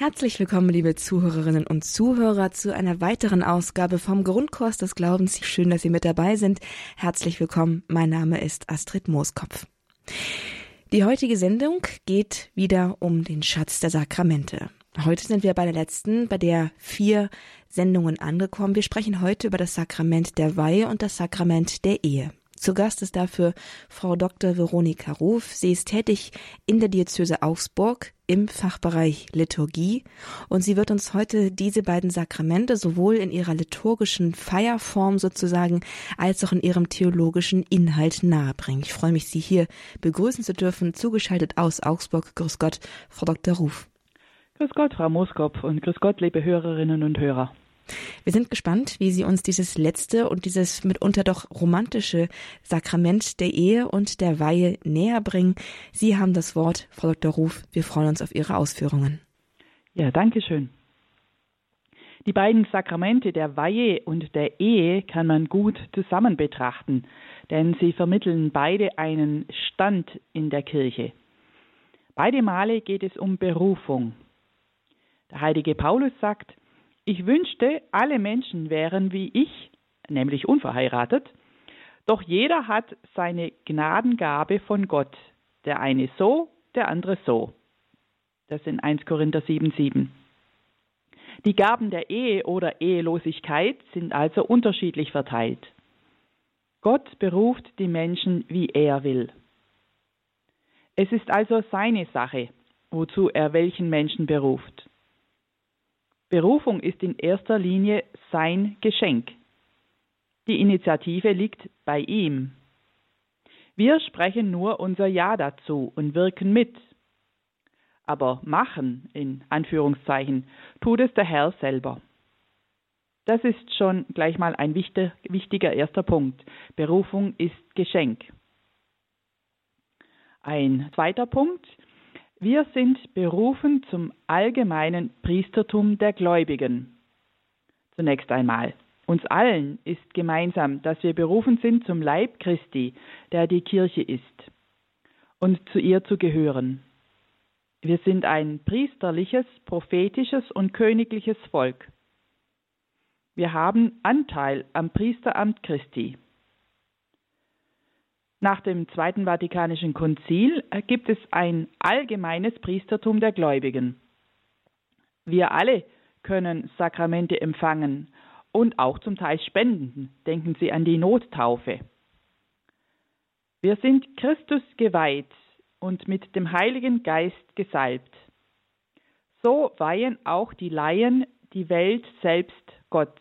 Herzlich willkommen, liebe Zuhörerinnen und Zuhörer, zu einer weiteren Ausgabe vom Grundkurs des Glaubens. Schön, dass Sie mit dabei sind. Herzlich willkommen. Mein Name ist Astrid Mooskopf. Die heutige Sendung geht wieder um den Schatz der Sakramente. Heute sind wir bei der letzten, bei der vier Sendungen angekommen. Wir sprechen heute über das Sakrament der Weihe und das Sakrament der Ehe. Zu Gast ist dafür Frau Dr. Veronika Ruf. Sie ist tätig in der Diözese Augsburg im Fachbereich Liturgie und sie wird uns heute diese beiden Sakramente sowohl in ihrer liturgischen Feierform sozusagen als auch in ihrem theologischen Inhalt nahebringen. Ich freue mich, Sie hier begrüßen zu dürfen, zugeschaltet aus Augsburg. Grüß Gott, Frau Dr. Ruf. Grüß Gott, Frau Moskop und grüß Gott, liebe Hörerinnen und Hörer. Wir sind gespannt, wie Sie uns dieses letzte und dieses mitunter doch romantische Sakrament der Ehe und der Weihe näher bringen. Sie haben das Wort, Frau Dr. Ruf. Wir freuen uns auf Ihre Ausführungen. Ja, danke schön. Die beiden Sakramente der Weihe und der Ehe kann man gut zusammen betrachten, denn sie vermitteln beide einen Stand in der Kirche. Beide Male geht es um Berufung. Der heilige Paulus sagt, ich wünschte, alle Menschen wären wie ich, nämlich unverheiratet, doch jeder hat seine Gnadengabe von Gott, der eine so, der andere so. Das sind 1 Korinther 7,7. Die Gaben der Ehe oder Ehelosigkeit sind also unterschiedlich verteilt. Gott beruft die Menschen, wie er will. Es ist also seine Sache, wozu er welchen Menschen beruft. Berufung ist in erster Linie sein Geschenk. Die Initiative liegt bei ihm. Wir sprechen nur unser Ja dazu und wirken mit. Aber machen, in Anführungszeichen, tut es der Herr selber. Das ist schon gleich mal ein wichtiger, erster Punkt. Berufung ist Geschenk. Ein zweiter Punkt, wir sind berufen zum allgemeinen Priestertum der Gläubigen. Zunächst einmal. Uns allen ist gemeinsam, dass wir berufen sind zum Leib Christi, der die Kirche ist, und zu ihr zu gehören. Wir sind ein priesterliches, prophetisches und königliches Volk. Wir haben Anteil am Priesteramt Christi. Nach dem Zweiten Vatikanischen Konzil gibt es ein allgemeines Priestertum der Gläubigen. Wir alle können Sakramente empfangen und auch zum Teil spenden. Denken Sie an die Nottaufe. Wir sind Christus geweiht und mit dem Heiligen Geist gesalbt. So weihen auch die Laien die Welt selbst Gott.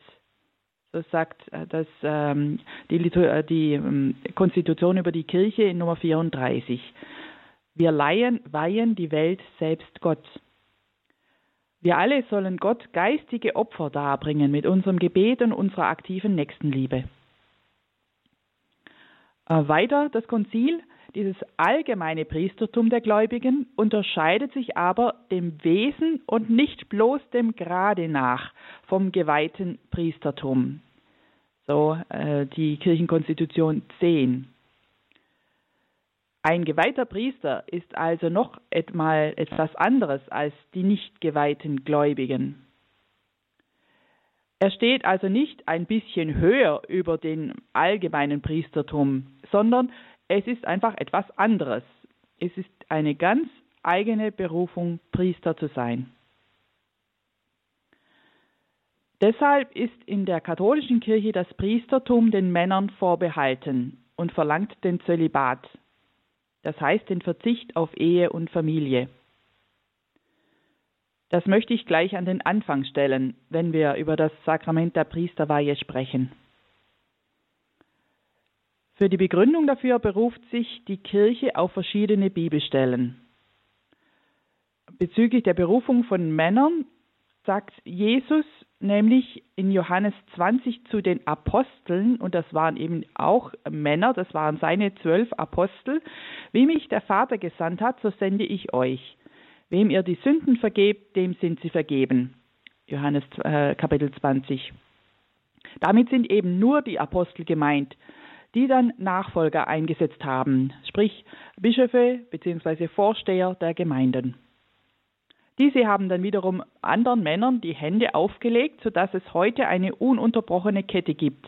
So sagt äh, das, ähm, die, äh, die ähm, Konstitution über die Kirche in Nummer 34. Wir Laien weihen die Welt selbst Gott. Wir alle sollen Gott geistige Opfer darbringen mit unserem Gebet und unserer aktiven Nächstenliebe. Äh, weiter das Konzil, dieses allgemeine Priestertum der Gläubigen unterscheidet sich aber dem Wesen und nicht bloß dem Grade nach vom geweihten Priestertum. So äh, die Kirchenkonstitution 10. Ein geweihter Priester ist also noch einmal etwas anderes als die nicht geweihten Gläubigen. Er steht also nicht ein bisschen höher über den allgemeinen Priestertum, sondern es ist einfach etwas anderes. Es ist eine ganz eigene Berufung, Priester zu sein. Deshalb ist in der katholischen Kirche das Priestertum den Männern vorbehalten und verlangt den Zölibat, das heißt den Verzicht auf Ehe und Familie. Das möchte ich gleich an den Anfang stellen, wenn wir über das Sakrament der Priesterweihe sprechen. Für die Begründung dafür beruft sich die Kirche auf verschiedene Bibelstellen. Bezüglich der Berufung von Männern sagt Jesus nämlich in Johannes 20 zu den Aposteln, und das waren eben auch Männer, das waren seine zwölf Apostel, wie mich der Vater gesandt hat, so sende ich euch. Wem ihr die Sünden vergebt, dem sind sie vergeben. Johannes äh, Kapitel 20. Damit sind eben nur die Apostel gemeint, die dann Nachfolger eingesetzt haben, sprich Bischöfe bzw. Vorsteher der Gemeinden. Diese haben dann wiederum anderen Männern die Hände aufgelegt, sodass es heute eine ununterbrochene Kette gibt,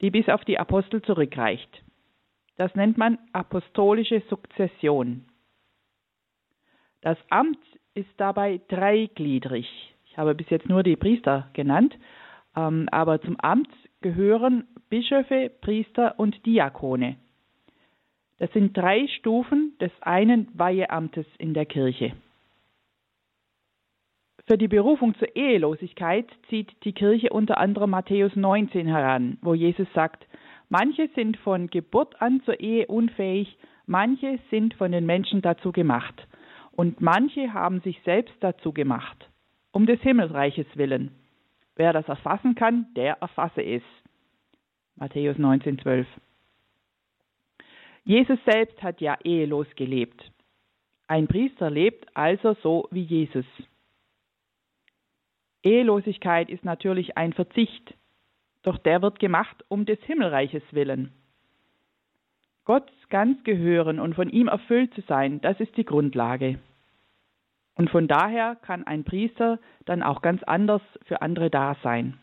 die bis auf die Apostel zurückreicht. Das nennt man apostolische Sukzession. Das Amt ist dabei dreigliedrig. Ich habe bis jetzt nur die Priester genannt, ähm, aber zum Amt gehören Bischöfe, Priester und Diakone. Das sind drei Stufen des einen Weiheamtes in der Kirche. Für die Berufung zur Ehelosigkeit zieht die Kirche unter anderem Matthäus 19 heran, wo Jesus sagt, manche sind von Geburt an zur Ehe unfähig, manche sind von den Menschen dazu gemacht und manche haben sich selbst dazu gemacht, um des Himmelsreiches willen. Wer das erfassen kann, der erfasse es. Matthäus 19, 12. Jesus selbst hat ja ehelos gelebt. Ein Priester lebt also so wie Jesus. Ehelosigkeit ist natürlich ein Verzicht, doch der wird gemacht um des Himmelreiches willen. Gott ganz gehören und von ihm erfüllt zu sein, das ist die Grundlage. Und von daher kann ein Priester dann auch ganz anders für andere da sein.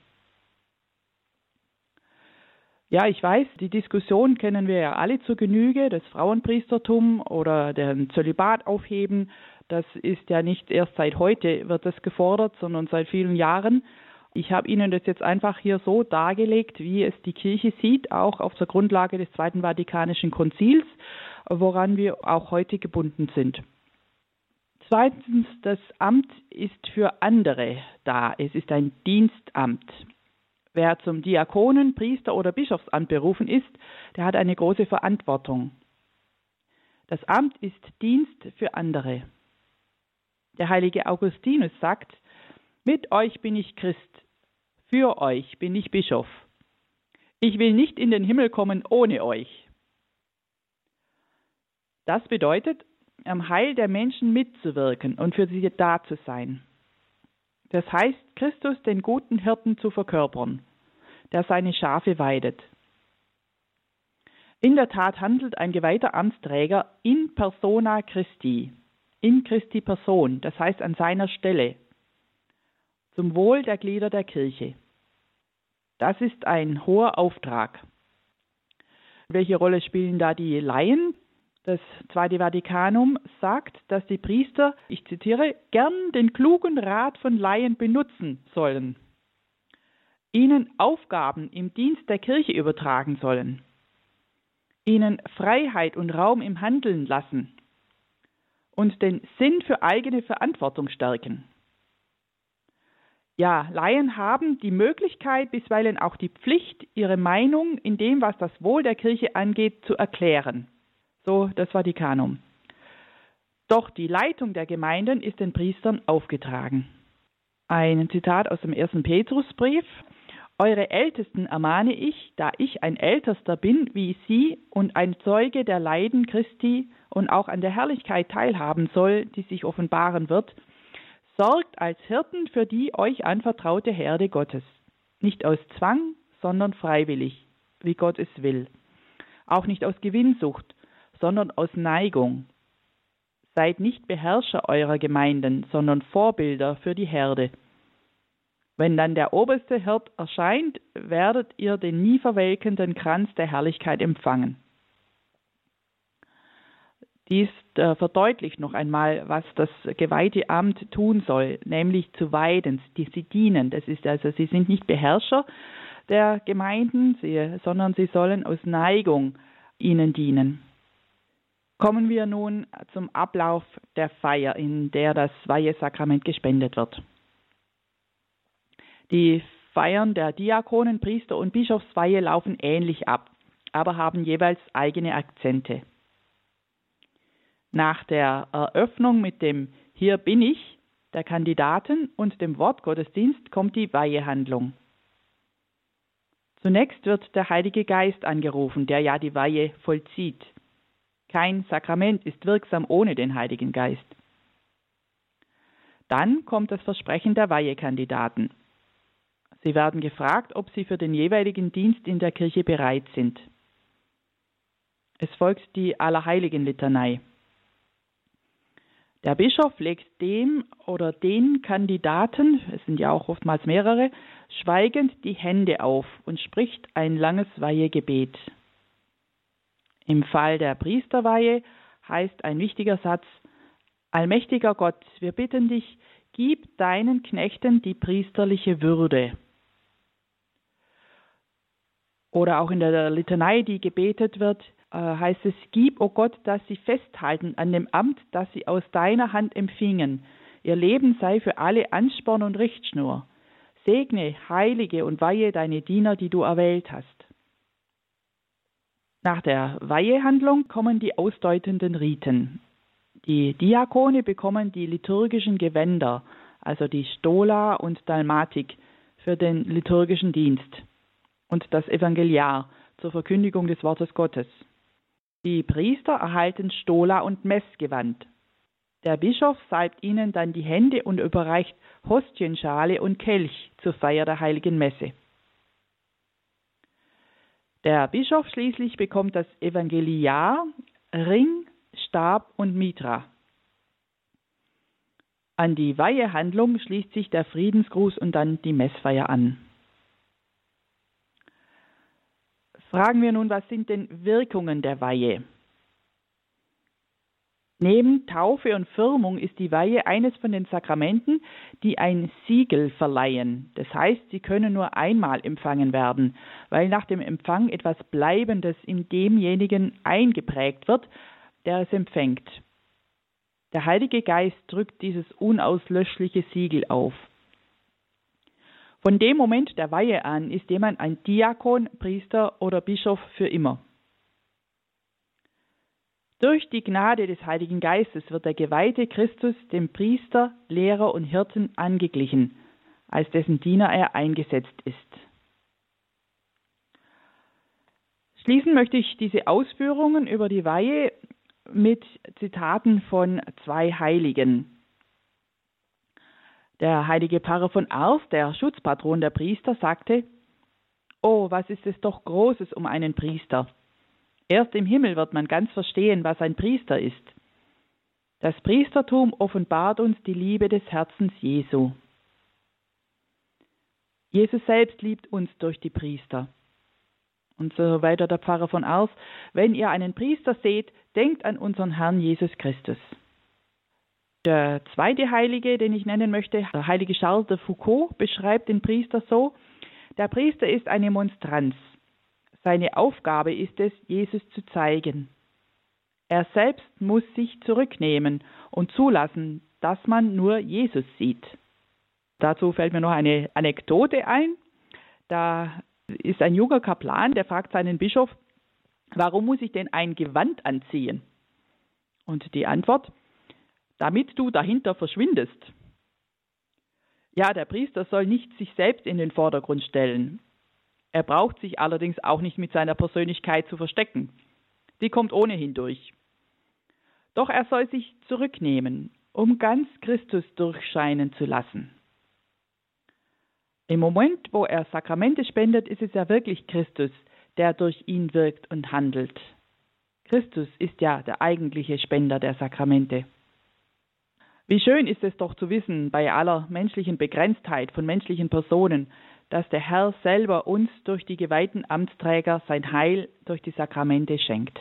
Ja, ich weiß, die Diskussion kennen wir ja alle zur Genüge, das Frauenpriestertum oder den Zölibat aufheben. Das ist ja nicht erst seit heute wird das gefordert, sondern seit vielen Jahren. Ich habe Ihnen das jetzt einfach hier so dargelegt, wie es die Kirche sieht, auch auf der Grundlage des Zweiten Vatikanischen Konzils, woran wir auch heute gebunden sind. Zweitens, das Amt ist für andere da. Es ist ein Dienstamt. Wer zum Diakonen, Priester oder Bischofsamt berufen ist, der hat eine große Verantwortung. Das Amt ist Dienst für andere. Der heilige Augustinus sagt, mit euch bin ich Christ, für euch bin ich Bischof. Ich will nicht in den Himmel kommen ohne euch. Das bedeutet, am Heil der Menschen mitzuwirken und für sie da zu sein. Das heißt, Christus den guten Hirten zu verkörpern, der seine Schafe weidet. In der Tat handelt ein geweihter Amtsträger in persona Christi, in Christi Person, das heißt an seiner Stelle, zum Wohl der Glieder der Kirche. Das ist ein hoher Auftrag. Welche Rolle spielen da die Laien? Das Zweite Vatikanum sagt, dass die Priester, ich zitiere, gern den klugen Rat von Laien benutzen sollen, ihnen Aufgaben im Dienst der Kirche übertragen sollen, ihnen Freiheit und Raum im Handeln lassen und den Sinn für eigene Verantwortung stärken. Ja, Laien haben die Möglichkeit, bisweilen auch die Pflicht, ihre Meinung in dem, was das Wohl der Kirche angeht, zu erklären so das Vatikanum. Doch die Leitung der Gemeinden ist den Priestern aufgetragen. Ein Zitat aus dem ersten Petrusbrief. Eure Ältesten ermahne ich, da ich ein Ältester bin wie Sie und ein Zeuge der Leiden Christi und auch an der Herrlichkeit teilhaben soll, die sich offenbaren wird, sorgt als Hirten für die euch anvertraute Herde Gottes, nicht aus Zwang, sondern freiwillig, wie Gott es will, auch nicht aus Gewinnsucht, sondern aus Neigung. Seid nicht Beherrscher eurer Gemeinden, sondern Vorbilder für die Herde. Wenn dann der oberste Hirt erscheint, werdet ihr den nie verwelkenden Kranz der Herrlichkeit empfangen. Dies äh, verdeutlicht noch einmal, was das geweihte Amt tun soll, nämlich zu weiden, die sie dienen. Das ist also, sie sind nicht Beherrscher der Gemeinden, sie, sondern sie sollen aus Neigung ihnen dienen. Kommen wir nun zum Ablauf der Feier, in der das Weihesakrament gespendet wird. Die Feiern der Diakonen, Priester und Bischofsweihe laufen ähnlich ab, aber haben jeweils eigene Akzente. Nach der Eröffnung mit dem Hier bin ich der Kandidaten und dem Wortgottesdienst kommt die Weihehandlung. Zunächst wird der Heilige Geist angerufen, der ja die Weihe vollzieht. Kein Sakrament ist wirksam ohne den Heiligen Geist. Dann kommt das Versprechen der Weihekandidaten. Sie werden gefragt, ob sie für den jeweiligen Dienst in der Kirche bereit sind. Es folgt die Allerheiligen-Litanei. Der Bischof legt dem oder den Kandidaten, es sind ja auch oftmals mehrere, schweigend die Hände auf und spricht ein langes Weihegebet. Im Fall der Priesterweihe heißt ein wichtiger Satz, Allmächtiger Gott, wir bitten dich, gib deinen Knechten die priesterliche Würde. Oder auch in der Litanei, die gebetet wird, äh, heißt es, gib, o oh Gott, dass sie festhalten an dem Amt, das sie aus deiner Hand empfingen. Ihr Leben sei für alle Ansporn und Richtschnur. Segne, heilige und weihe deine Diener, die du erwählt hast. Nach der Weihehandlung kommen die ausdeutenden Riten. Die Diakone bekommen die liturgischen Gewänder, also die Stola und Dalmatik, für den liturgischen Dienst und das Evangeliar zur Verkündigung des Wortes Gottes. Die Priester erhalten Stola und Messgewand. Der Bischof salbt ihnen dann die Hände und überreicht Hostienschale und Kelch zur Feier der heiligen Messe. Der Bischof schließlich bekommt das Evangeliar, Ring, Stab und Mitra. An die Weihehandlung schließt sich der Friedensgruß und dann die Messfeier an. Fragen wir nun, was sind denn Wirkungen der Weihe? Neben Taufe und Firmung ist die Weihe eines von den Sakramenten, die ein Siegel verleihen. Das heißt, sie können nur einmal empfangen werden, weil nach dem Empfang etwas Bleibendes in demjenigen eingeprägt wird, der es empfängt. Der Heilige Geist drückt dieses unauslöschliche Siegel auf. Von dem Moment der Weihe an ist jemand ein Diakon, Priester oder Bischof für immer. Durch die Gnade des Heiligen Geistes wird der geweihte Christus dem Priester, Lehrer und Hirten angeglichen, als dessen Diener er eingesetzt ist. Schließen möchte ich diese Ausführungen über die Weihe mit Zitaten von zwei Heiligen. Der heilige Pfarrer von Ars, der Schutzpatron der Priester, sagte, Oh, was ist es doch Großes um einen Priester. Erst im Himmel wird man ganz verstehen, was ein Priester ist. Das Priestertum offenbart uns die Liebe des Herzens Jesu. Jesus selbst liebt uns durch die Priester. Und so weiter der Pfarrer von Ars, wenn ihr einen Priester seht, denkt an unseren Herrn Jesus Christus. Der zweite Heilige, den ich nennen möchte, der heilige Charles de Foucault, beschreibt den Priester so, der Priester ist eine Monstranz. Seine Aufgabe ist es, Jesus zu zeigen. Er selbst muss sich zurücknehmen und zulassen, dass man nur Jesus sieht. Dazu fällt mir noch eine Anekdote ein. Da ist ein junger Kaplan, der fragt seinen Bischof, warum muss ich denn ein Gewand anziehen? Und die Antwort, damit du dahinter verschwindest. Ja, der Priester soll nicht sich selbst in den Vordergrund stellen. Er braucht sich allerdings auch nicht mit seiner Persönlichkeit zu verstecken. Die kommt ohnehin durch. Doch er soll sich zurücknehmen, um ganz Christus durchscheinen zu lassen. Im Moment, wo er Sakramente spendet, ist es ja wirklich Christus, der durch ihn wirkt und handelt. Christus ist ja der eigentliche Spender der Sakramente. Wie schön ist es doch zu wissen, bei aller menschlichen Begrenztheit von menschlichen Personen, dass der Herr selber uns durch die geweihten Amtsträger sein Heil durch die Sakramente schenkt.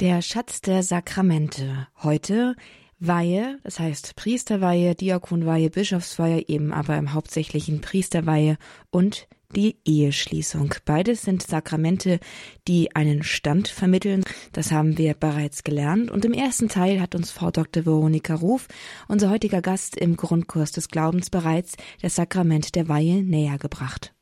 Der Schatz der Sakramente. Heute Weihe, das heißt Priesterweihe, Diakonweihe, Bischofsweihe, eben aber im Hauptsächlichen Priesterweihe und die Eheschließung. Beides sind Sakramente, die einen Stand vermitteln. Das haben wir bereits gelernt. Und im ersten Teil hat uns Frau Dr. Veronika Ruf, unser heutiger Gast im Grundkurs des Glaubens, bereits das Sakrament der Weihe näher gebracht.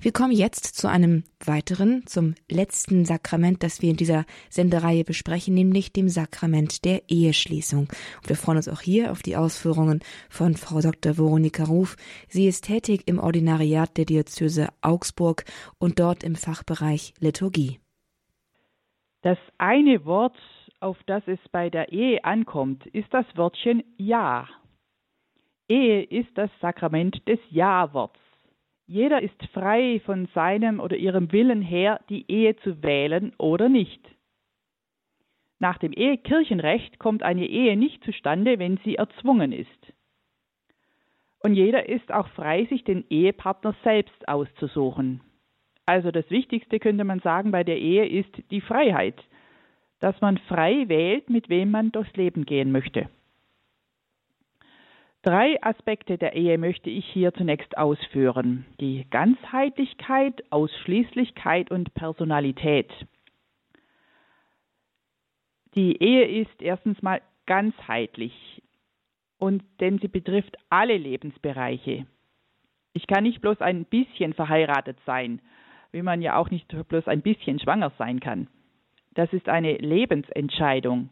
Wir kommen jetzt zu einem weiteren, zum letzten Sakrament, das wir in dieser Sendereihe besprechen, nämlich dem Sakrament der Eheschließung. Und wir freuen uns auch hier auf die Ausführungen von Frau Dr. Veronika Ruf. Sie ist tätig im Ordinariat der Diözese Augsburg und dort im Fachbereich Liturgie. Das eine Wort auf das es bei der Ehe ankommt, ist das Wörtchen Ja. Ehe ist das Sakrament des Ja-Worts. Jeder ist frei von seinem oder ihrem Willen her, die Ehe zu wählen oder nicht. Nach dem Ehekirchenrecht kommt eine Ehe nicht zustande, wenn sie erzwungen ist. Und jeder ist auch frei, sich den Ehepartner selbst auszusuchen. Also das Wichtigste könnte man sagen bei der Ehe ist die Freiheit, dass man frei wählt, mit wem man durchs Leben gehen möchte. Drei Aspekte der Ehe möchte ich hier zunächst ausführen. Die Ganzheitlichkeit, Ausschließlichkeit und Personalität. Die Ehe ist erstens mal ganzheitlich und denn sie betrifft alle Lebensbereiche. Ich kann nicht bloß ein bisschen verheiratet sein, wie man ja auch nicht bloß ein bisschen schwanger sein kann. Das ist eine Lebensentscheidung.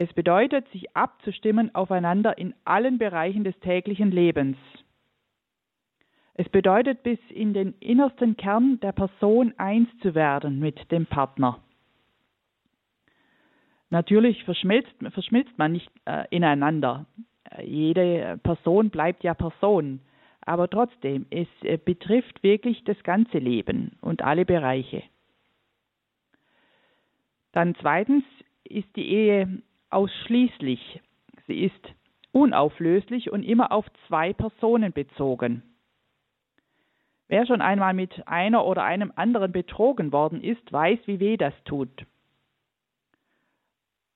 Es bedeutet, sich abzustimmen aufeinander in allen Bereichen des täglichen Lebens. Es bedeutet, bis in den innersten Kern der Person eins zu werden mit dem Partner. Natürlich verschmilzt, verschmilzt man nicht äh, ineinander. Jede Person bleibt ja Person. Aber trotzdem, es äh, betrifft wirklich das ganze Leben und alle Bereiche. Dann zweitens ist die Ehe ausschließlich. Sie ist unauflöslich und immer auf zwei Personen bezogen. Wer schon einmal mit einer oder einem anderen betrogen worden ist, weiß, wie weh das tut.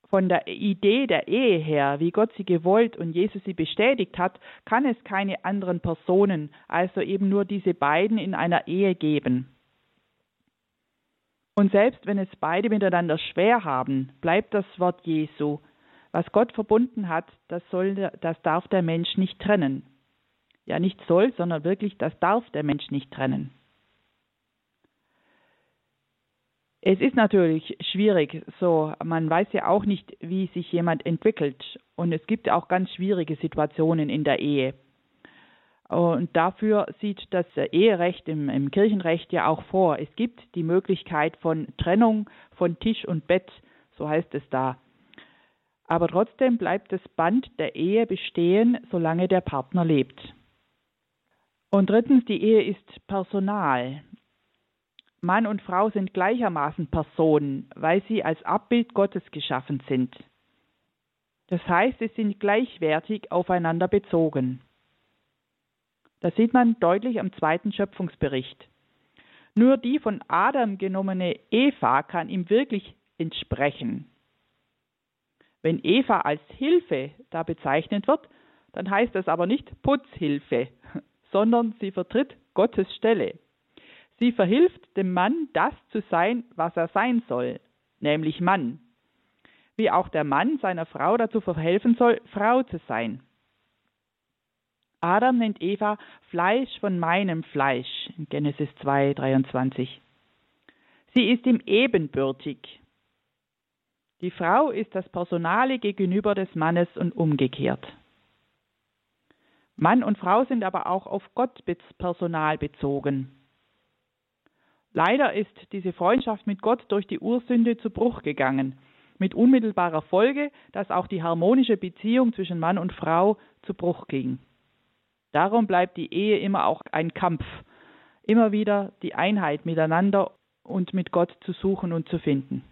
Von der Idee der Ehe her, wie Gott sie gewollt und Jesus sie bestätigt hat, kann es keine anderen Personen, also eben nur diese beiden in einer Ehe geben. Und selbst wenn es beide miteinander schwer haben, bleibt das Wort Jesu. Was Gott verbunden hat, das, soll, das darf der Mensch nicht trennen. Ja, nicht soll, sondern wirklich, das darf der Mensch nicht trennen. Es ist natürlich schwierig, so man weiß ja auch nicht, wie sich jemand entwickelt und es gibt auch ganz schwierige Situationen in der Ehe. Und dafür sieht das Eherecht im, im, Kirchenrecht ja auch vor. Es gibt die Möglichkeit von Trennung von Tisch und Bett, so heißt es da. Aber trotzdem bleibt das Band der Ehe bestehen, solange der Partner lebt. Und drittens, die Ehe ist personal. Mann und Frau sind gleichermaßen Personen, weil sie als Abbild Gottes geschaffen sind. Das heißt, sie sind gleichwertig aufeinander bezogen. Das sieht man deutlich am zweiten Schöpfungsbericht. Nur die von Adam genommene Eva kann ihm wirklich entsprechen. Wenn Eva als Hilfe da bezeichnet wird, dann heißt das aber nicht Putzhilfe, sondern sie vertritt Gottes Stelle. Sie verhilft dem Mann, das zu sein, was er sein soll, nämlich Mann. Wie auch der Mann seiner Frau dazu verhelfen soll, Frau zu sein. Adam nennt Eva Fleisch von meinem Fleisch Genesis 2, 23. Sie ist ihm ebenbürtig. Die Frau ist das Personale gegenüber des Mannes und umgekehrt. Mann und Frau sind aber auch auf Gott personal bezogen. Leider ist diese Freundschaft mit Gott durch die Ursünde zu Bruch gegangen, mit unmittelbarer Folge, dass auch die harmonische Beziehung zwischen Mann und Frau zu Bruch ging. Darum bleibt die Ehe immer auch ein Kampf, immer wieder die Einheit miteinander und mit Gott zu suchen und zu finden.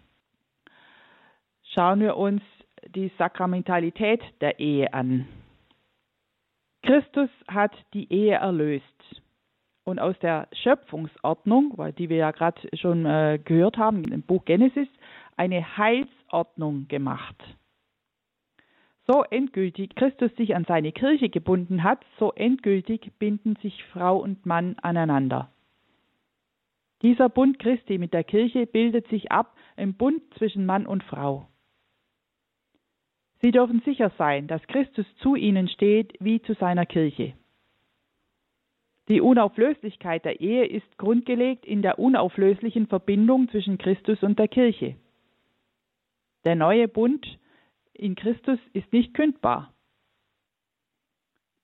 Schauen wir uns die Sakramentalität der Ehe an. Christus hat die Ehe erlöst. Und aus der Schöpfungsordnung, die wir ja gerade schon äh, gehört haben im Buch Genesis, eine Heilsordnung gemacht so endgültig Christus sich an seine Kirche gebunden hat, so endgültig binden sich Frau und Mann aneinander. Dieser Bund Christi mit der Kirche bildet sich ab im Bund zwischen Mann und Frau. Sie dürfen sicher sein, dass Christus zu ihnen steht wie zu seiner Kirche. Die Unauflöslichkeit der Ehe ist grundgelegt in der unauflöslichen Verbindung zwischen Christus und der Kirche. Der neue Bund in Christus ist nicht kündbar.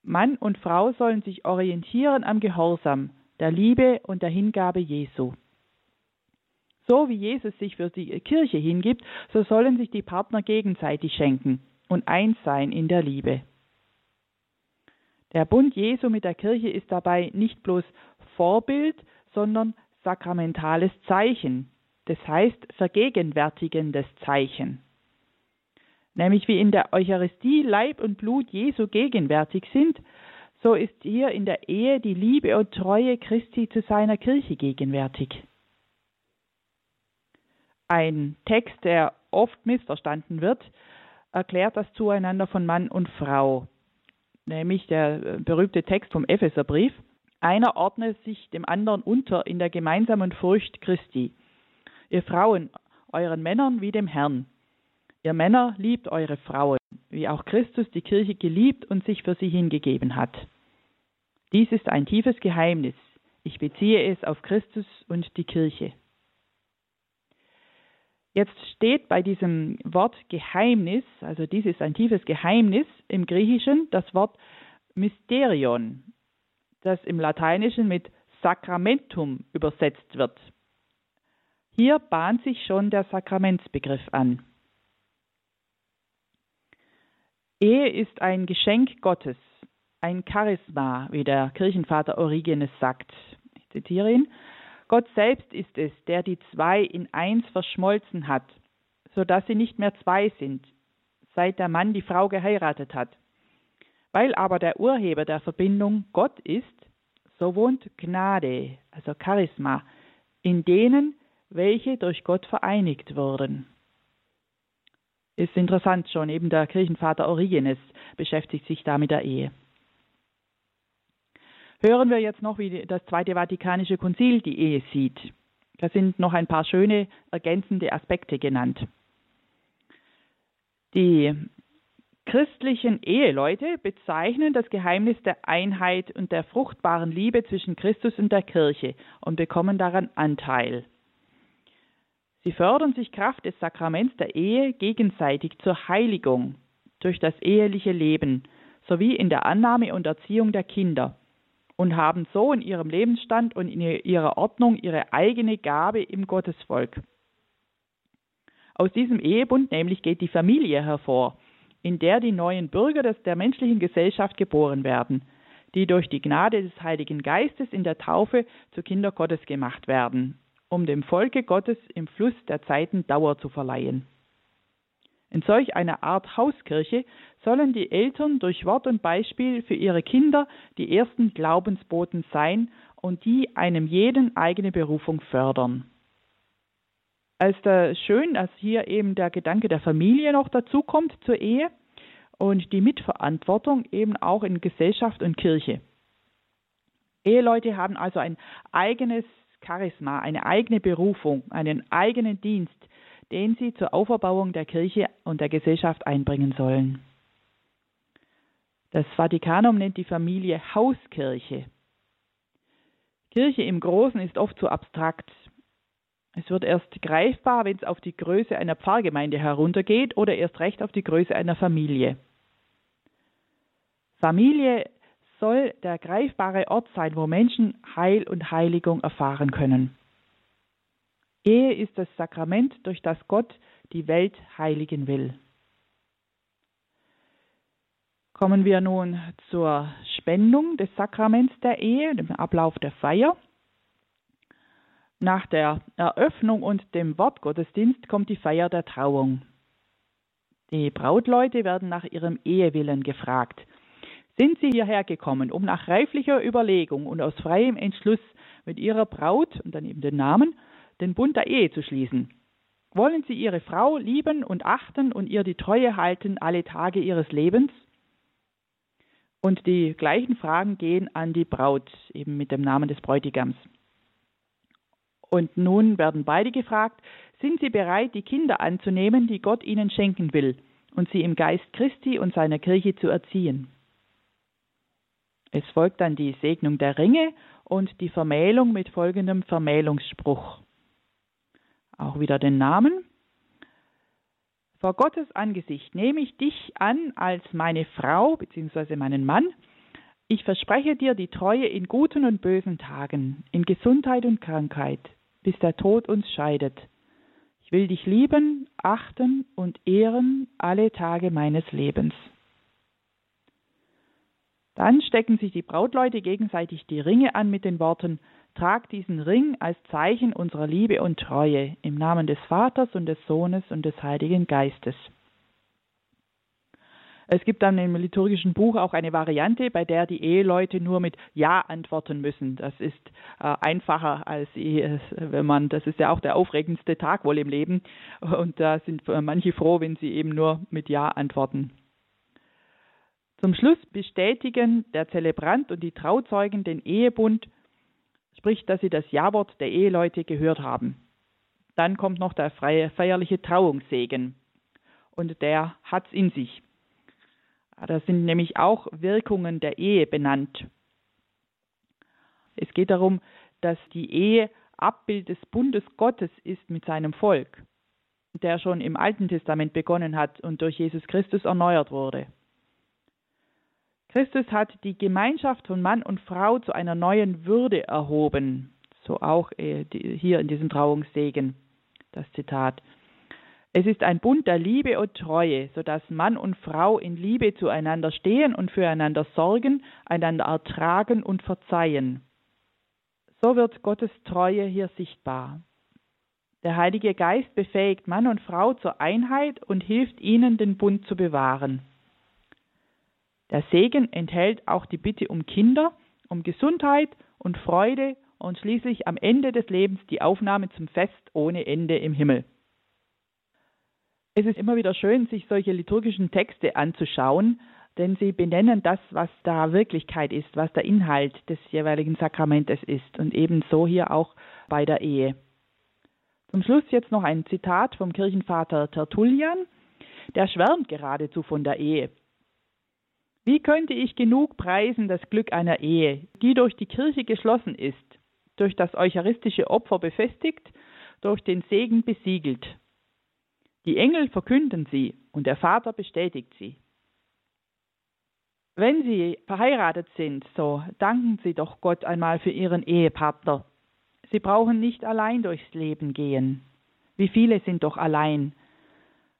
Mann und Frau sollen sich orientieren am Gehorsam, der Liebe und der Hingabe Jesu. So wie Jesus sich für die Kirche hingibt, so sollen sich die Partner gegenseitig schenken und eins sein in der Liebe. Der Bund Jesu mit der Kirche ist dabei nicht bloß Vorbild, sondern sakramentales Zeichen, das heißt vergegenwärtigendes Zeichen. Nämlich wie in der Eucharistie Leib und Blut Jesu gegenwärtig sind, so ist hier in der Ehe die Liebe und Treue Christi zu seiner Kirche gegenwärtig. Ein Text, der oft missverstanden wird, erklärt das Zueinander von Mann und Frau, nämlich der berühmte Text vom Epheserbrief. Einer ordne sich dem anderen unter in der gemeinsamen Furcht Christi. Ihr Frauen, euren Männern wie dem Herrn. Ihr Männer liebt eure Frauen, wie auch Christus die Kirche geliebt und sich für sie hingegeben hat. Dies ist ein tiefes Geheimnis. Ich beziehe es auf Christus und die Kirche. Jetzt steht bei diesem Wort Geheimnis, also dies ist ein tiefes Geheimnis im Griechischen, das Wort Mysterion, das im Lateinischen mit Sacramentum übersetzt wird. Hier bahnt sich schon der Sakramentsbegriff an. Ehe ist ein Geschenk Gottes, ein Charisma, wie der Kirchenvater Origenes sagt. Ich zitiere ihn. Gott selbst ist es, der die zwei in eins verschmolzen hat, so dass sie nicht mehr zwei sind, seit der Mann die Frau geheiratet hat. Weil aber der Urheber der Verbindung Gott ist, so wohnt Gnade, also Charisma, in denen, welche durch Gott vereinigt wurden. Ist interessant schon, eben der Kirchenvater Origenes beschäftigt sich da mit der Ehe. Hören wir jetzt noch, wie das Zweite Vatikanische Konzil die Ehe sieht. Da sind noch ein paar schöne ergänzende Aspekte genannt. Die christlichen Eheleute bezeichnen das Geheimnis der Einheit und der fruchtbaren Liebe zwischen Christus und der Kirche und bekommen daran Anteil. Sie fördern sich Kraft des Sakraments der Ehe gegenseitig zur Heiligung durch das eheliche Leben sowie in der Annahme und Erziehung der Kinder und haben so in ihrem Lebensstand und in ihrer Ordnung ihre eigene Gabe im Gottesvolk. Aus diesem Ehebund nämlich geht die Familie hervor, in der die neuen Bürger des, der menschlichen Gesellschaft geboren werden, die durch die Gnade des Heiligen Geistes in der Taufe zu Kinder Gottes gemacht werden, um dem Volke Gottes im Fluss der Zeiten Dauer zu verleihen. In solch einer Art Hauskirche sollen die Eltern durch Wort und Beispiel für ihre Kinder die ersten Glaubensboten sein und die einem jeden eigene Berufung fördern. Als da schön, dass hier eben der Gedanke der Familie noch dazukommt zur Ehe und die Mitverantwortung eben auch in Gesellschaft und Kirche. Eheleute haben also ein eigenes Charisma, eine eigene Berufung, einen eigenen Dienst, den sie zur Auferbauung der Kirche und der Gesellschaft einbringen sollen. Das Vatikanum nennt die Familie Hauskirche. Kirche im Großen ist oft zu abstrakt. Es wird erst greifbar, wenn es auf die Größe einer Pfarrgemeinde heruntergeht oder erst recht auf die Größe einer Familie. Familie soll der greifbare Ort sein, wo Menschen Heil und Heiligung erfahren können. Ehe ist das Sakrament, durch das Gott die Welt heiligen will. Kommen wir nun zur Spendung des Sakraments der Ehe, dem Ablauf der Feier. Nach der Eröffnung und dem Wortgottesdienst kommt die Feier der Trauung. Die Brautleute werden nach ihrem Ehewillen gefragt. Sind sie hierher gekommen, um nach reiflicher Überlegung und aus freiem Entschluss mit ihrer Braut und dann eben den Namen den Bund der Ehe zu schließen. Wollen Sie Ihre Frau lieben und achten und ihr die Treue halten alle Tage Ihres Lebens? Und die gleichen Fragen gehen an die Braut, eben mit dem Namen des Bräutigams. Und nun werden beide gefragt, sind Sie bereit, die Kinder anzunehmen, die Gott ihnen schenken will, und sie im Geist Christi und seiner Kirche zu erziehen? Es folgt dann die Segnung der Ringe und die Vermählung mit folgendem Vermählungsspruch auch wieder den Namen. Vor Gottes Angesicht nehme ich dich an als meine Frau bzw. meinen Mann. Ich verspreche dir die Treue in guten und bösen Tagen, in Gesundheit und Krankheit, bis der Tod uns scheidet. Ich will dich lieben, achten und ehren alle Tage meines Lebens. Dann stecken sich die Brautleute gegenseitig die Ringe an mit den Worten Trag diesen Ring als Zeichen unserer Liebe und Treue im Namen des Vaters und des Sohnes und des Heiligen Geistes. Es gibt dann im liturgischen Buch auch eine Variante, bei der die Eheleute nur mit Ja antworten müssen. Das ist äh, einfacher als wenn man, das ist ja auch der aufregendste Tag wohl im Leben. Und da sind manche froh, wenn sie eben nur mit Ja antworten. Zum Schluss bestätigen der Zelebrant und die Trauzeugen den Ehebund, sprich, dass sie das Ja-Wort der Eheleute gehört haben. Dann kommt noch der freie, feierliche Trauungssegen. Und der hat's in sich. Da sind nämlich auch Wirkungen der Ehe benannt. Es geht darum, dass die Ehe Abbild des Bundes Gottes ist mit seinem Volk, der schon im Alten Testament begonnen hat und durch Jesus Christus erneuert wurde. Christus hat die Gemeinschaft von Mann und Frau zu einer neuen Würde erhoben, so auch äh, hier in diesem Trauungssegen das Zitat. Es ist ein Bund der Liebe und Treue, so dass Mann und Frau in Liebe zueinander stehen und füreinander sorgen, einander ertragen und verzeihen. So wird Gottes Treue hier sichtbar. Der Heilige Geist befähigt Mann und Frau zur Einheit und hilft ihnen, den Bund zu bewahren. Der Segen enthält auch die Bitte um Kinder, um Gesundheit und Freude und schließlich am Ende des Lebens die Aufnahme zum Fest ohne Ende im Himmel. Es ist immer wieder schön, sich solche liturgischen Texte anzuschauen, denn sie benennen das, was da Wirklichkeit ist, was der Inhalt des jeweiligen Sakramentes ist und ebenso hier auch bei der Ehe. Zum Schluss jetzt noch ein Zitat vom Kirchenvater Tertullian, der schwärmt geradezu von der Ehe. Wie könnte ich genug preisen das Glück einer Ehe, die durch die Kirche geschlossen ist, durch das eucharistische Opfer befestigt, durch den Segen besiegelt, die Engel verkünden sie und der Vater bestätigt sie. Wenn Sie verheiratet sind, so danken Sie doch Gott einmal für Ihren Ehepartner. Sie brauchen nicht allein durchs Leben gehen. Wie viele sind doch allein.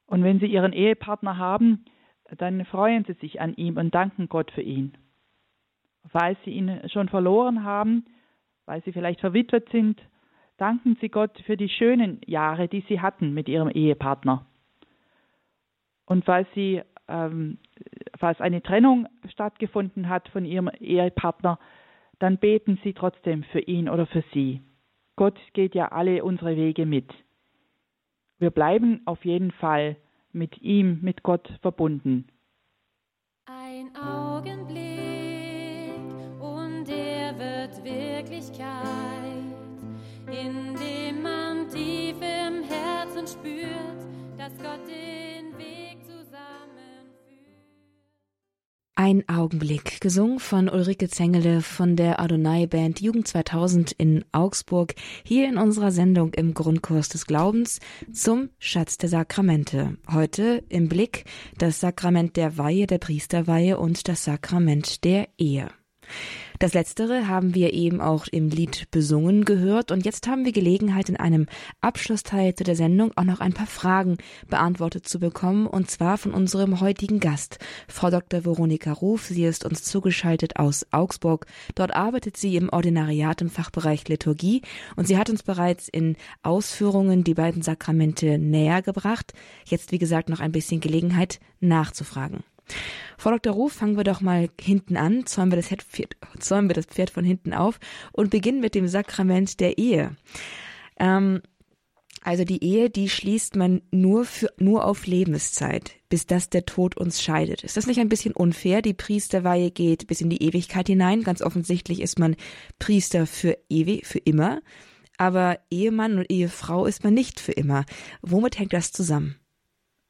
Und wenn Sie Ihren Ehepartner haben, dann freuen Sie sich an ihm und danken Gott für ihn. Falls Sie ihn schon verloren haben, weil Sie vielleicht verwitwet sind, danken Sie Gott für die schönen Jahre, die Sie hatten mit Ihrem Ehepartner. Und falls Sie, ähm, falls eine Trennung stattgefunden hat von Ihrem Ehepartner, dann beten Sie trotzdem für ihn oder für sie. Gott geht ja alle unsere Wege mit. Wir bleiben auf jeden Fall mit ihm, mit Gott verbunden. Ein Augenblick und er wird Wirklichkeit in dem man tief im Herzen spürt, dass Gott den Ein Augenblick, gesungen von Ulrike Zengele von der Adonai Band Jugend 2000 in Augsburg, hier in unserer Sendung im Grundkurs des Glaubens zum Schatz der Sakramente. Heute im Blick das Sakrament der Weihe, der Priesterweihe und das Sakrament der Ehe. Das Letztere haben wir eben auch im Lied besungen gehört und jetzt haben wir Gelegenheit, in einem Abschlussteil zu der Sendung auch noch ein paar Fragen beantwortet zu bekommen und zwar von unserem heutigen Gast, Frau Dr. Veronika Ruf. Sie ist uns zugeschaltet aus Augsburg. Dort arbeitet sie im Ordinariat im Fachbereich Liturgie und sie hat uns bereits in Ausführungen die beiden Sakramente näher gebracht. Jetzt, wie gesagt, noch ein bisschen Gelegenheit nachzufragen. Frau Dr. Ruf, fangen wir doch mal hinten an, zäumen wir, das Pferd, zäumen wir das Pferd von hinten auf und beginnen mit dem Sakrament der Ehe. Ähm, also die Ehe, die schließt man nur für, nur auf Lebenszeit, bis das der Tod uns scheidet. Ist das nicht ein bisschen unfair? Die Priesterweihe geht bis in die Ewigkeit hinein. Ganz offensichtlich ist man Priester für ewig, für immer. Aber Ehemann und Ehefrau ist man nicht für immer. Womit hängt das zusammen?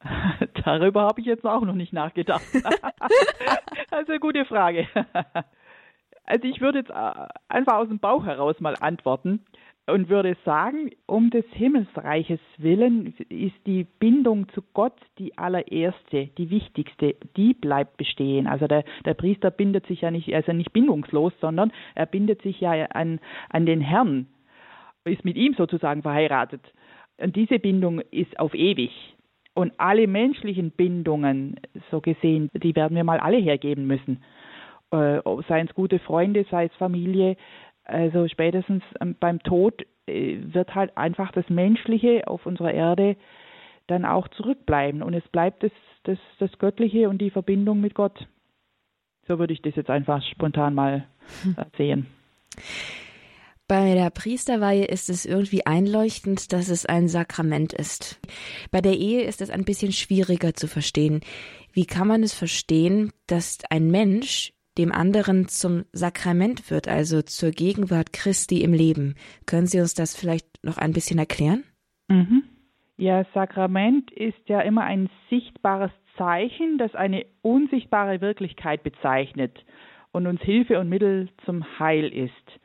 Darüber habe ich jetzt auch noch nicht nachgedacht. also gute Frage. Also ich würde jetzt äh, einfach aus dem Bauch heraus mal antworten und würde sagen, um des Himmelsreiches willen ist die Bindung zu Gott die allererste, die wichtigste, die bleibt bestehen. Also der, der Priester bindet sich ja nicht, also nicht bindungslos, sondern er bindet sich ja an, an den Herrn. ist mit ihm sozusagen verheiratet. Und diese Bindung ist auf ewig. Und alle menschlichen Bindungen, so gesehen, die werden wir mal alle hergeben müssen. Äh, seien es gute Freunde, sei es Familie. Also spätestens ähm, beim Tod äh, wird halt einfach das Menschliche auf unserer Erde dann auch zurückbleiben. Und es bleibt das, das, das Göttliche und die Verbindung mit Gott. So würde ich das jetzt einfach spontan mal sehen. Bei der Priesterweihe ist es irgendwie einleuchtend, dass es ein Sakrament ist. Bei der Ehe ist es ein bisschen schwieriger zu verstehen. Wie kann man es verstehen, dass ein Mensch dem anderen zum Sakrament wird, also zur Gegenwart Christi im Leben? Können Sie uns das vielleicht noch ein bisschen erklären? Mhm. Ja, Sakrament ist ja immer ein sichtbares Zeichen, das eine unsichtbare Wirklichkeit bezeichnet und uns Hilfe und Mittel zum Heil ist.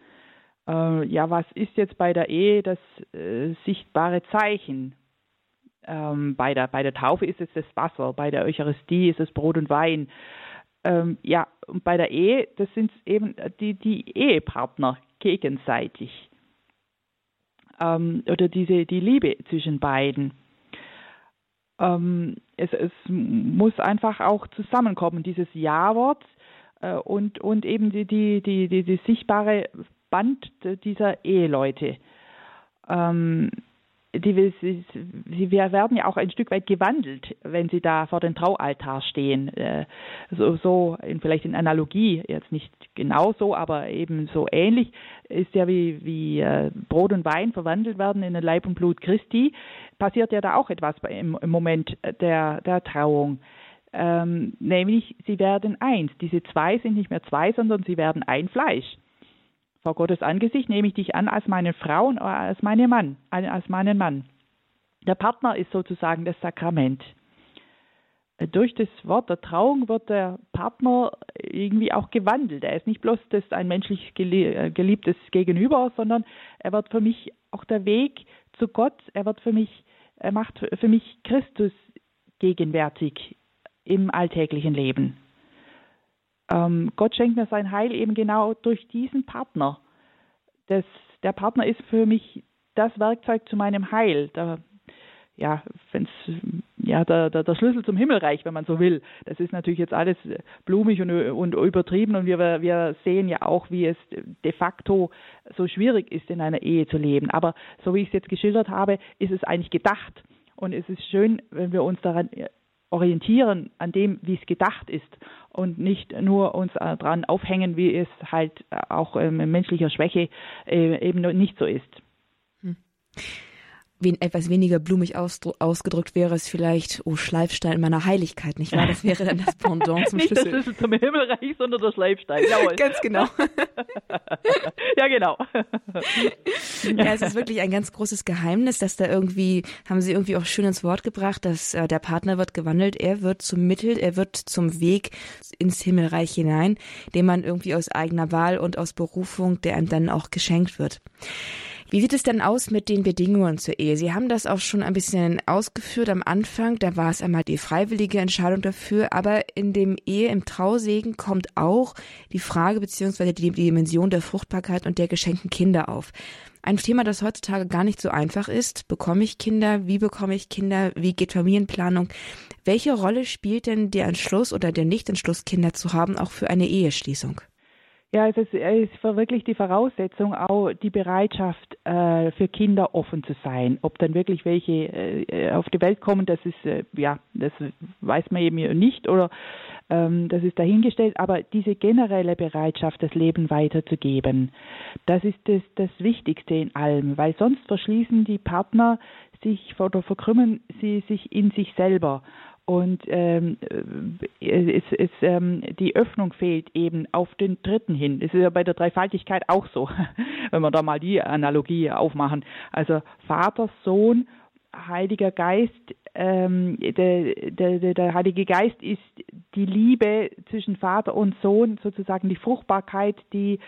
Äh, ja, was ist jetzt bei der Ehe das äh, sichtbare Zeichen? Ähm, bei, der, bei der Taufe ist es das Wasser, bei der Eucharistie ist es Brot und Wein. Ähm, ja, und bei der Ehe, das sind eben die, die Ehepartner gegenseitig. Ähm, oder diese, die Liebe zwischen beiden. Ähm, es, es muss einfach auch zusammenkommen, dieses Ja-Wort äh, und, und eben die, die, die, die, die sichtbare Band dieser Eheleute. Ähm, die, sie, sie werden ja auch ein Stück weit gewandelt, wenn sie da vor dem Traualtar stehen. Äh, so, so in, vielleicht in Analogie, jetzt nicht genau so, aber eben so ähnlich, ist ja wie, wie äh, Brot und Wein verwandelt werden in den Leib und Blut Christi, passiert ja da auch etwas im, im Moment der, der Trauung. Ähm, nämlich, sie werden eins. Diese zwei sind nicht mehr zwei, sondern sie werden ein Fleisch vor Gottes Angesicht nehme ich dich an als meine Frau und als meinen Mann, als meinen Mann. Der Partner ist sozusagen das Sakrament. Durch das Wort der Trauung wird der Partner irgendwie auch gewandelt. Er ist nicht bloß das ein menschlich äh, geliebtes Gegenüber, sondern er wird für mich auch der Weg zu Gott. Er wird für mich, er macht für mich Christus gegenwärtig im alltäglichen Leben ähm, Gott schenkt mir sein Heil eben genau durch diesen Partner. Das, der Partner ist für mich das Werkzeug zu meinem Heil. Der, ja, wenn's, ja der, der, der Schlüssel zum Himmelreich, wenn man so will. Das ist natürlich jetzt alles blumig und, und übertrieben und wir, wir sehen ja auch, wie es de facto so schwierig ist, in einer Ehe zu leben. Aber so wie ich es jetzt geschildert habe, ist es eigentlich gedacht. Und es ist schön, wenn wir uns daran orientieren an dem, wie es gedacht ist und nicht nur uns äh, daran aufhängen, wie es halt äh, auch ähm, menschlicher Schwäche äh, eben nicht so ist. Hm wen, etwas weniger blumig ausgedrückt wäre es vielleicht, oh, Schleifstein meiner Heiligkeit, nicht wahr? Das wäre dann das Pendant zum nicht Schlüssel. Nicht der Schlüssel zum Himmelreich, sondern der Schleifstein, jawohl. ganz genau. ja, genau. ja, es ist wirklich ein ganz großes Geheimnis, dass da irgendwie, haben Sie irgendwie auch schön ins Wort gebracht, dass äh, der Partner wird gewandelt, er wird zum Mittel, er wird zum Weg ins Himmelreich hinein, den man irgendwie aus eigener Wahl und aus Berufung, der einem dann auch geschenkt wird. Wie sieht es denn aus mit den Bedingungen zur Ehe? Sie haben das auch schon ein bisschen ausgeführt am Anfang. Da war es einmal die freiwillige Entscheidung dafür. Aber in dem Ehe, im Trausegen kommt auch die Frage beziehungsweise die Dimension der Fruchtbarkeit und der geschenkten Kinder auf. Ein Thema, das heutzutage gar nicht so einfach ist. Bekomme ich Kinder? Wie bekomme ich Kinder? Wie geht Familienplanung? Welche Rolle spielt denn der Entschluss oder der Nichtentschluss, Kinder zu haben, auch für eine Eheschließung? Ja, es ist, es ist wirklich die Voraussetzung, auch die Bereitschaft äh, für Kinder offen zu sein. Ob dann wirklich welche äh, auf die Welt kommen, das ist, äh, ja, das weiß man eben nicht oder ähm, das ist dahingestellt. Aber diese generelle Bereitschaft, das Leben weiterzugeben, das ist das, das Wichtigste in allem, weil sonst verschließen die Partner sich oder verkrümmen sie sich in sich selber und ähm, es, es, ähm, die Öffnung fehlt eben auf den Dritten hin. Das ist ja bei der Dreifaltigkeit auch so, wenn wir da mal die Analogie aufmachen. Also Vater, Sohn, Heiliger Geist. Ähm, der, der, der Heilige Geist ist die Liebe zwischen Vater und Sohn, sozusagen die Fruchtbarkeit, die,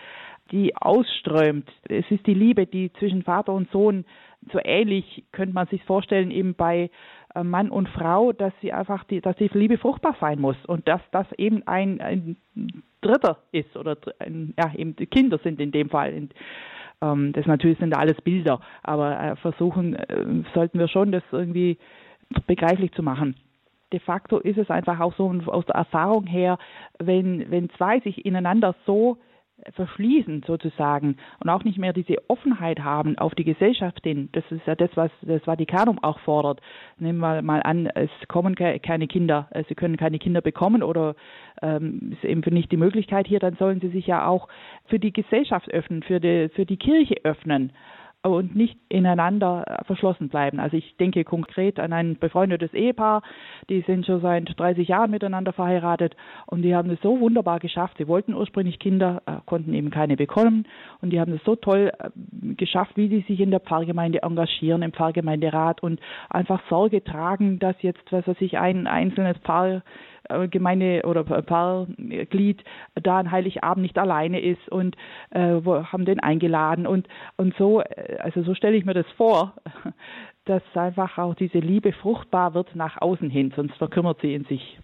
die ausströmt. Es ist die Liebe, die zwischen Vater und Sohn so ähnlich könnte man sich vorstellen eben bei äh, Mann und Frau, dass sie einfach die, dass die Liebe fruchtbar sein muss und dass das eben ein, ein Dritter ist oder ein, ja eben Kinder sind in dem Fall. Ähm, das natürlich sind alles Bilder, aber äh, versuchen äh, sollten wir schon, das irgendwie begreiflich zu machen de facto ist es einfach auch so aus der Erfahrung her, wenn, wenn zwei sich ineinander so verschließen sozusagen und auch nicht mehr diese Offenheit haben auf die Gesellschaft hin. Das ist ja das, was das Vatikanum auch fordert. Nehmen wir mal an, es kommen keine Kinder, sie können keine Kinder bekommen oder ähm, ist eben nicht die Möglichkeit hier, dann sollen sie sich ja auch für die Gesellschaft öffnen, für die, für die Kirche öffnen und nicht ineinander äh, verschlossen bleiben. Also ich denke konkret an ein befreundetes Ehepaar, die sind schon seit 30 Jahren miteinander verheiratet und die haben es so wunderbar geschafft. Sie wollten ursprünglich Kinder, äh, konnten eben keine bekommen und die haben es so toll äh, geschafft, wie sie sich in der Pfarrgemeinde engagieren, im Pfarrgemeinderat und einfach Sorge tragen, dass jetzt, was weiß ich, ein einzelnes Paar Gemeinde oder Paarglied da an Heiligabend nicht alleine ist und äh, haben den eingeladen und und so äh, also so stelle ich mir das vor, dass einfach auch diese Liebe fruchtbar wird nach außen hin, sonst verkümmert sie in sich.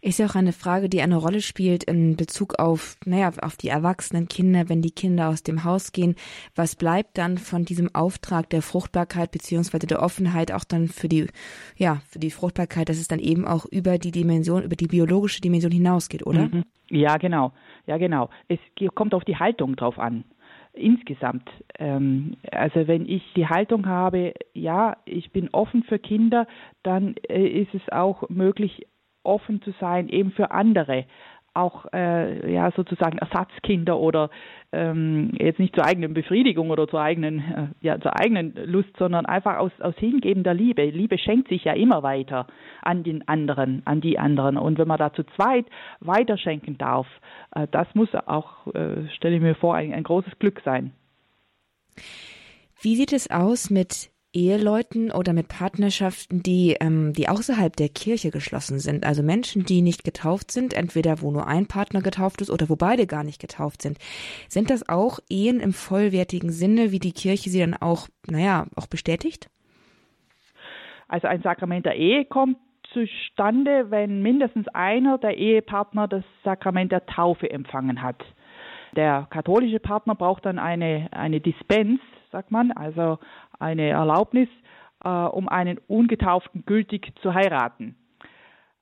Ist ja auch eine Frage, die eine Rolle spielt in Bezug auf, naja, auf die erwachsenen Kinder, wenn die Kinder aus dem Haus gehen. Was bleibt dann von diesem Auftrag der Fruchtbarkeit beziehungsweise der Offenheit auch dann für die, ja, für die Fruchtbarkeit, dass es dann eben auch über die Dimension, über die biologische Dimension hinausgeht, oder? Mhm. Ja, genau. Ja, genau. Es kommt auf die Haltung drauf an insgesamt. Ähm, also wenn ich die Haltung habe, ja, ich bin offen für Kinder, dann äh, ist es auch möglich, offen zu sein, eben für andere auch äh, ja sozusagen Ersatzkinder oder ähm, jetzt nicht zur eigenen Befriedigung oder zur eigenen äh, ja zur eigenen Lust, sondern einfach aus aus hingebender Liebe. Liebe schenkt sich ja immer weiter an den anderen, an die anderen und wenn man da zu zweit weiterschenken darf, äh, das muss auch äh, stelle ich mir vor ein, ein großes Glück sein. Wie sieht es aus mit Eheleuten oder mit Partnerschaften, die, ähm, die außerhalb der Kirche geschlossen sind. Also Menschen, die nicht getauft sind, entweder wo nur ein Partner getauft ist oder wo beide gar nicht getauft sind. Sind das auch Ehen im vollwertigen Sinne, wie die Kirche sie dann auch, naja, auch bestätigt? Also ein Sakrament der Ehe kommt zustande, wenn mindestens einer der Ehepartner das Sakrament der Taufe empfangen hat. Der katholische Partner braucht dann eine, eine Dispens, sagt man, also eine Erlaubnis, äh, um einen Ungetauften gültig zu heiraten.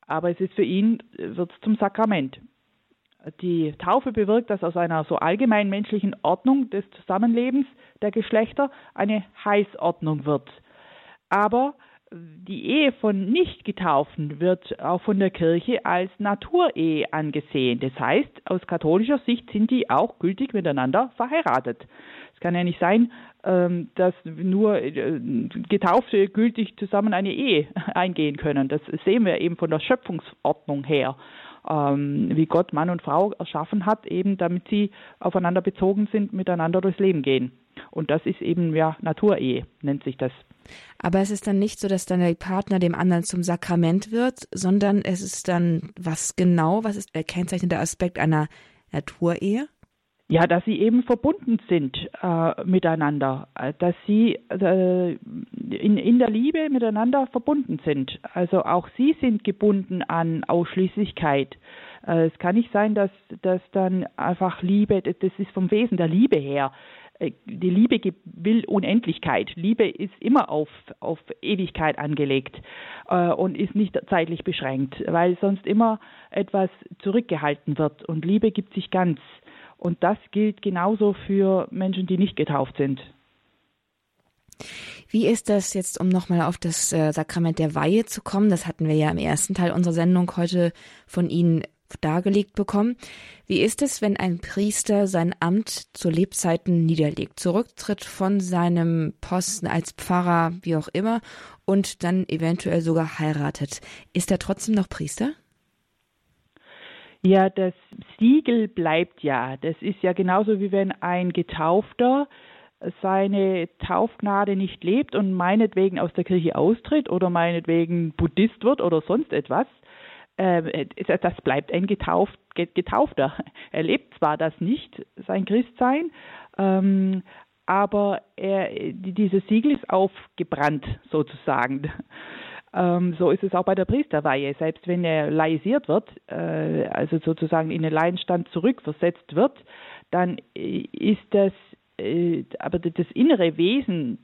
Aber es ist für ihn, wird zum Sakrament. Die Taufe bewirkt, dass aus einer so allgemein menschlichen Ordnung des Zusammenlebens der Geschlechter eine Heißordnung wird. Aber die Ehe von Nicht-Getauften wird auch von der Kirche als Naturehe angesehen. Das heißt, aus katholischer Sicht sind die auch gültig miteinander verheiratet. Es kann ja nicht sein, ähm, dass nur äh, Getaufte gültig zusammen eine Ehe eingehen können. Das sehen wir eben von der Schöpfungsordnung her, ähm, wie Gott Mann und Frau erschaffen hat, eben damit sie aufeinander bezogen sind, miteinander durchs Leben gehen. Und das ist eben ja Naturehe, nennt sich das. Aber es ist dann nicht so, dass dann der Partner dem anderen zum Sakrament wird, sondern es ist dann was genau, was ist der kennzeichnende Aspekt einer Naturehe? Ja, dass sie eben verbunden sind äh, miteinander, äh, dass sie äh, in, in der Liebe miteinander verbunden sind. Also auch sie sind gebunden an Ausschließlichkeit. Äh, es kann nicht sein, dass, dass dann einfach Liebe, das ist vom Wesen der Liebe her, die Liebe will Unendlichkeit. Liebe ist immer auf, auf Ewigkeit angelegt äh, und ist nicht zeitlich beschränkt, weil sonst immer etwas zurückgehalten wird. Und Liebe gibt sich ganz. Und das gilt genauso für Menschen, die nicht getauft sind. Wie ist das jetzt, um nochmal auf das äh, Sakrament der Weihe zu kommen? Das hatten wir ja im ersten Teil unserer Sendung heute von Ihnen dargelegt bekommen. Wie ist es, wenn ein Priester sein Amt zu Lebzeiten niederlegt, zurücktritt von seinem Posten als Pfarrer, wie auch immer, und dann eventuell sogar heiratet? Ist er trotzdem noch Priester? Ja, das Siegel bleibt ja. Das ist ja genauso wie wenn ein Getaufter seine Taufgnade nicht lebt und meinetwegen aus der Kirche austritt oder meinetwegen Buddhist wird oder sonst etwas. Äh, das bleibt ein Getauft, Getaufter. Er lebt zwar das nicht, sein Christsein, ähm, aber er, dieses Siegel ist aufgebrannt sozusagen. Ähm, so ist es auch bei der Priesterweihe. Selbst wenn er laisiert wird, äh, also sozusagen in den Laienstand zurückversetzt wird, dann ist das äh, aber das innere Wesen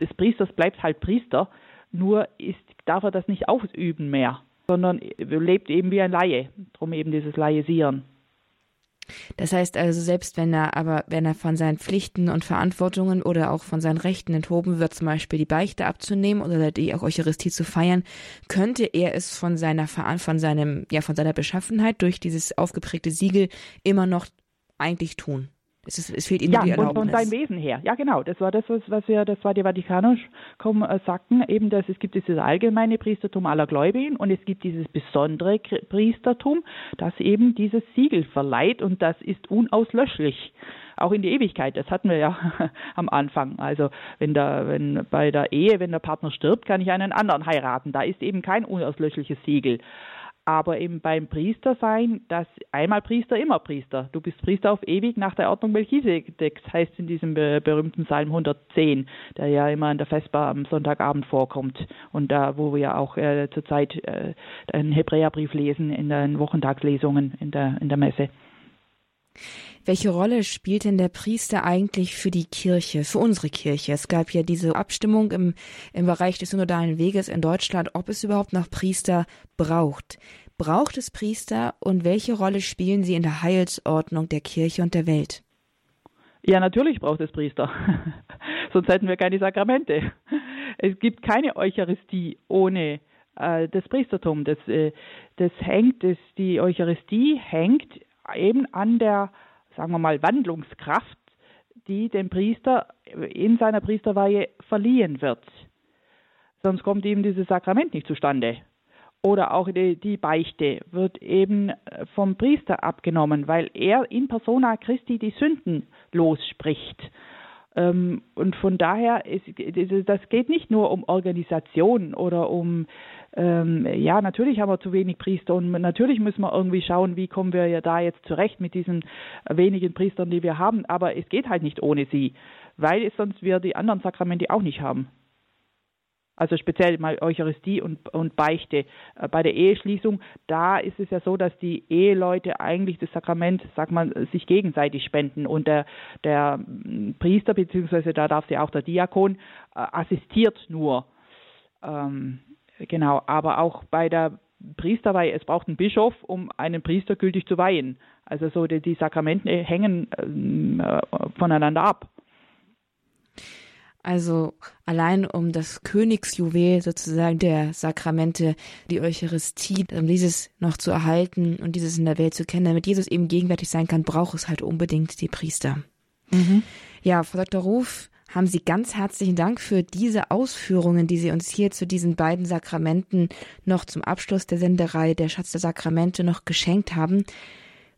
des Priesters bleibt halt Priester, nur ist, darf er das nicht ausüben mehr, sondern lebt eben wie ein Laie. Darum eben dieses Laisieren. Das heißt also, selbst wenn er aber, wenn er von seinen Pflichten und Verantwortungen oder auch von seinen Rechten enthoben wird, zum Beispiel die Beichte abzunehmen oder die Eucharistie zu feiern, könnte er es von seiner, von seinem, ja, von seiner Beschaffenheit durch dieses aufgeprägte Siegel immer noch eigentlich tun. Es, ist, es fehlt ihnen ja, die Erlaubnis. von seinem Wesen her. Ja, genau. Das war das, was wir, das war die Vatikanus äh, sagten, eben, dass es gibt dieses allgemeine Priestertum aller Gläubigen und es gibt dieses besondere Priestertum, das eben dieses Siegel verleiht und das ist unauslöschlich. Auch in die Ewigkeit. Das hatten wir ja am Anfang. Also wenn der, wenn bei der Ehe, wenn der Partner stirbt, kann ich einen anderen heiraten. Da ist eben kein unauslöschliches Siegel. Aber eben beim Priestersein, das einmal Priester, immer Priester. Du bist Priester auf ewig nach der Ordnung Melchisedeks, heißt in diesem berühmten Psalm 110, der ja immer an der Vesper am Sonntagabend vorkommt und da, wo wir auch äh, zurzeit äh, einen Hebräerbrief lesen in den Wochentagslesungen in der, in der Messe. Welche Rolle spielt denn der Priester eigentlich für die Kirche, für unsere Kirche? Es gab ja diese Abstimmung im, im Bereich des synodalen Weges in Deutschland, ob es überhaupt noch Priester braucht. Braucht es Priester und welche Rolle spielen sie in der Heilsordnung der Kirche und der Welt? Ja, natürlich braucht es Priester. Sonst hätten wir keine Sakramente. Es gibt keine Eucharistie ohne äh, das Priestertum. Das, äh, das hängt, das, die Eucharistie hängt eben an der, sagen wir mal, Wandlungskraft, die dem Priester in seiner Priesterweihe verliehen wird. Sonst kommt eben dieses Sakrament nicht zustande. Oder auch die, die Beichte wird eben vom Priester abgenommen, weil er in persona Christi die Sünden losspricht. Ähm, und von daher, ist, das geht nicht nur um Organisation oder um, ähm, ja, natürlich haben wir zu wenig Priester und natürlich müssen wir irgendwie schauen, wie kommen wir ja da jetzt zurecht mit diesen wenigen Priestern, die wir haben. Aber es geht halt nicht ohne sie, weil sonst wir die anderen Sakramente auch nicht haben also speziell mal Eucharistie und, und Beichte. Äh, bei der Eheschließung, da ist es ja so, dass die Eheleute eigentlich das Sakrament, sag mal, sich gegenseitig spenden und der, der mm, Priester, beziehungsweise da darf sie auch der Diakon, äh, assistiert nur. Ähm, genau, aber auch bei der Priesterweihe, es braucht einen Bischof, um einen Priester gültig zu weihen. Also so die, die Sakramente hängen ähm, äh, voneinander ab. Also allein um das Königsjuwel sozusagen der Sakramente, die Eucharistie, um dieses noch zu erhalten und dieses in der Welt zu kennen, damit Jesus eben gegenwärtig sein kann, braucht es halt unbedingt die Priester. Mhm. Ja, Frau Dr. Ruf, haben Sie ganz herzlichen Dank für diese Ausführungen, die Sie uns hier zu diesen beiden Sakramenten noch zum Abschluss der Senderei Der Schatz der Sakramente noch geschenkt haben.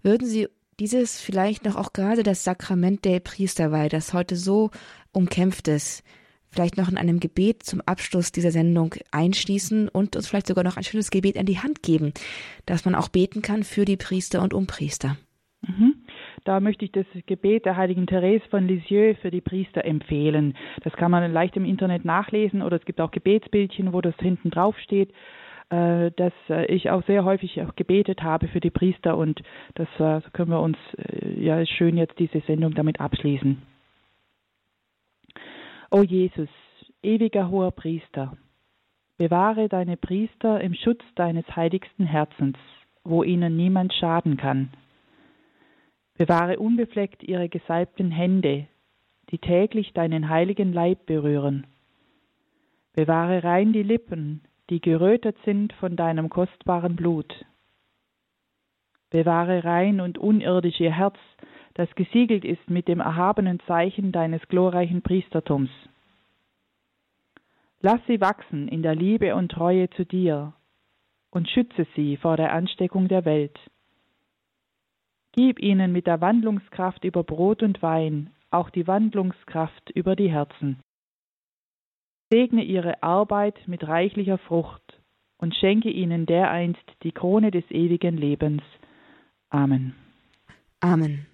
Würden Sie dieses vielleicht noch auch gerade das Sakrament der Priesterweihe, das heute so umkämpft ist, vielleicht noch in einem Gebet zum Abschluss dieser Sendung einschließen und uns vielleicht sogar noch ein schönes Gebet an die Hand geben, dass man auch beten kann für die Priester und um Priester. Mhm. Da möchte ich das Gebet der heiligen Therese von Lisieux für die Priester empfehlen. Das kann man leicht im Internet nachlesen oder es gibt auch Gebetsbildchen, wo das hinten drauf steht. Äh, dass äh, ich auch sehr häufig auch gebetet habe für die Priester und das äh, können wir uns ja schön jetzt diese Sendung damit abschließen. O Jesus, ewiger hoher Priester, bewahre deine Priester im Schutz deines heiligsten Herzens, wo ihnen niemand schaden kann. Bewahre unbefleckt ihre gesalbten Hände, die täglich deinen heiligen Leib berühren. Bewahre rein die Lippen, die gerötet sind von deinem kostbaren Blut. Bewahre rein und unirdisch ihr Herz, das gesiegelt ist mit dem erhabenen Zeichen deines glorreichen Priestertums. Lass sie wachsen in der Liebe und Treue zu dir und schütze sie vor der Ansteckung der Welt. Gib ihnen mit der Wandlungskraft über Brot und Wein auch die Wandlungskraft über die Herzen. Segne ihre Arbeit mit reichlicher Frucht und schenke ihnen dereinst die Krone des ewigen Lebens. Amen. Amen.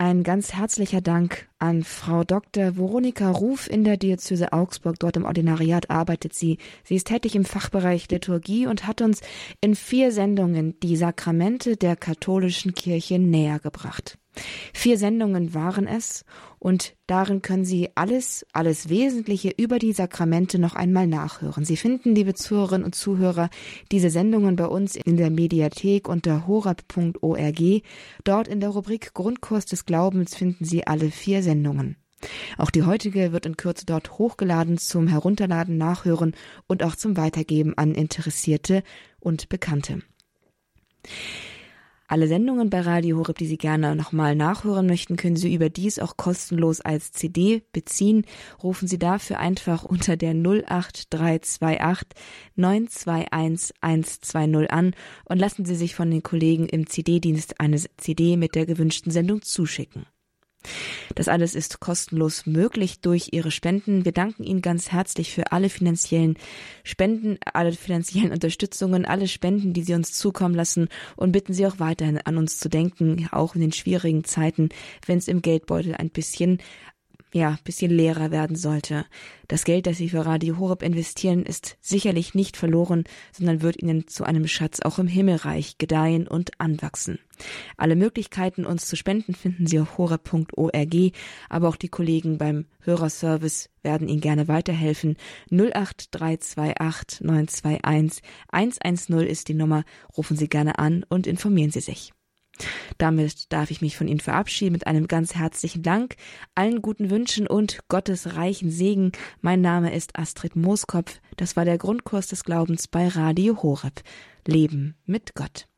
Ein ganz herzlicher Dank an Frau Dr. Veronika Ruf in der Diözese Augsburg. Dort im Ordinariat arbeitet sie. Sie ist tätig im Fachbereich Liturgie und hat uns in vier Sendungen die Sakramente der katholischen Kirche näher gebracht. Vier Sendungen waren es und darin können Sie alles, alles Wesentliche über die Sakramente noch einmal nachhören. Sie finden, liebe Zuhörerinnen und Zuhörer, diese Sendungen bei uns in der Mediathek unter horab.org. Dort in der Rubrik Grundkurs des Glaubens finden Sie alle vier Sendungen. Auch die heutige wird in Kürze dort hochgeladen zum Herunterladen, Nachhören und auch zum Weitergeben an Interessierte und Bekannte. Alle Sendungen bei Radio Horeb, die Sie gerne nochmal nachhören möchten, können Sie überdies auch kostenlos als CD beziehen. Rufen Sie dafür einfach unter der 08328 921 120 an und lassen Sie sich von den Kollegen im CD-Dienst eine CD mit der gewünschten Sendung zuschicken. Das alles ist kostenlos möglich durch Ihre Spenden. Wir danken Ihnen ganz herzlich für alle finanziellen Spenden, alle finanziellen Unterstützungen, alle Spenden, die Sie uns zukommen lassen und bitten Sie auch weiterhin an uns zu denken, auch in den schwierigen Zeiten, wenn es im Geldbeutel ein bisschen ja, bisschen leerer werden sollte. Das Geld, das Sie für Radio Horeb investieren, ist sicherlich nicht verloren, sondern wird Ihnen zu einem Schatz auch im Himmelreich gedeihen und anwachsen. Alle Möglichkeiten, uns zu spenden, finden Sie auf horeb.org, aber auch die Kollegen beim Hörerservice werden Ihnen gerne weiterhelfen. 08328 921 110 ist die Nummer. Rufen Sie gerne an und informieren Sie sich. Damit darf ich mich von Ihnen verabschieden mit einem ganz herzlichen Dank, allen guten Wünschen und Gottes reichen Segen. Mein Name ist Astrid Mooskopf. Das war der Grundkurs des Glaubens bei Radio Horeb. Leben mit Gott.